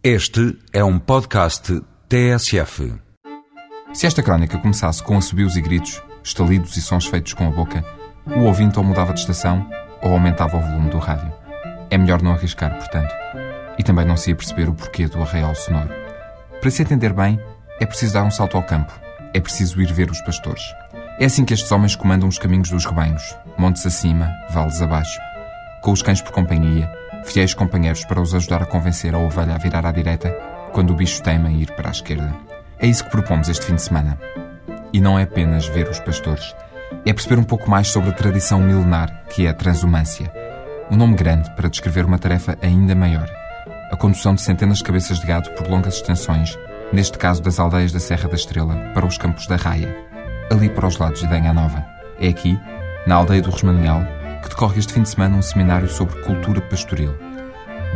Este é um podcast TSF. Se esta crónica começasse com assobios e gritos, estalidos e sons feitos com a boca, o ouvinte ou mudava de estação ou aumentava o volume do rádio. É melhor não arriscar, portanto. E também não se ia perceber o porquê do arraial sonoro. Para se entender bem, é preciso dar um salto ao campo. É preciso ir ver os pastores. É assim que estes homens comandam os caminhos dos rebanhos, montes acima, vales abaixo, com os cães por companhia, fiéis companheiros para os ajudar a convencer a ovelha a virar à direita quando o bicho teima ir para a esquerda. É isso que propomos este fim de semana. E não é apenas ver os pastores. É perceber um pouco mais sobre a tradição milenar que é a transumância. Um nome grande para descrever uma tarefa ainda maior. A condução de centenas de cabeças de gado por longas extensões, neste caso das aldeias da Serra da Estrela, para os campos da Raia, ali para os lados de Danha Nova. É aqui, na aldeia do Rosmanial, que decorre este fim de semana um seminário sobre cultura pastoril.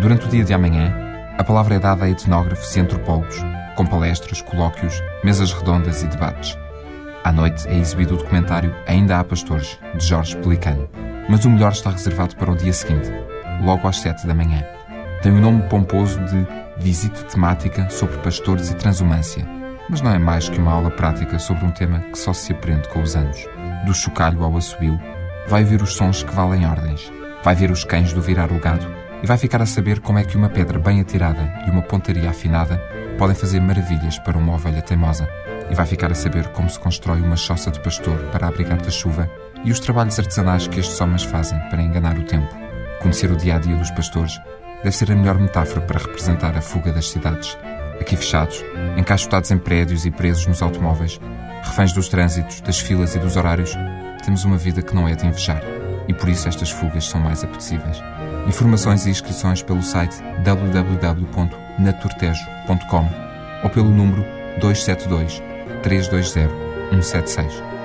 Durante o dia de amanhã, a palavra é dada a etnógrafos e antropólogos, com palestras, colóquios, mesas redondas e debates. À noite é exibido o documentário Ainda há Pastores, de Jorge Pelicano. Mas o melhor está reservado para o dia seguinte, logo às sete da manhã. Tem o nome pomposo de Visita Temática sobre Pastores e Transumância, mas não é mais que uma aula prática sobre um tema que só se aprende com os anos. Do chocalho ao assobio, vai ouvir os sons que valem ordens, vai ver os cães do virar o gado e vai ficar a saber como é que uma pedra bem atirada e uma pontaria afinada podem fazer maravilhas para uma ovelha teimosa. E vai ficar a saber como se constrói uma choça de pastor para abrigar da chuva e os trabalhos artesanais que estes homens fazem para enganar o tempo. Conhecer o dia a dia dos pastores deve ser a melhor metáfora para representar a fuga das cidades. Aqui fechados, encaixotados em prédios e presos nos automóveis, reféns dos trânsitos, das filas e dos horários, temos uma vida que não é de invejar e por isso estas fugas são mais apetecíveis. Informações e inscrições pelo site www.naturtejo.com ou pelo número 272 320 176.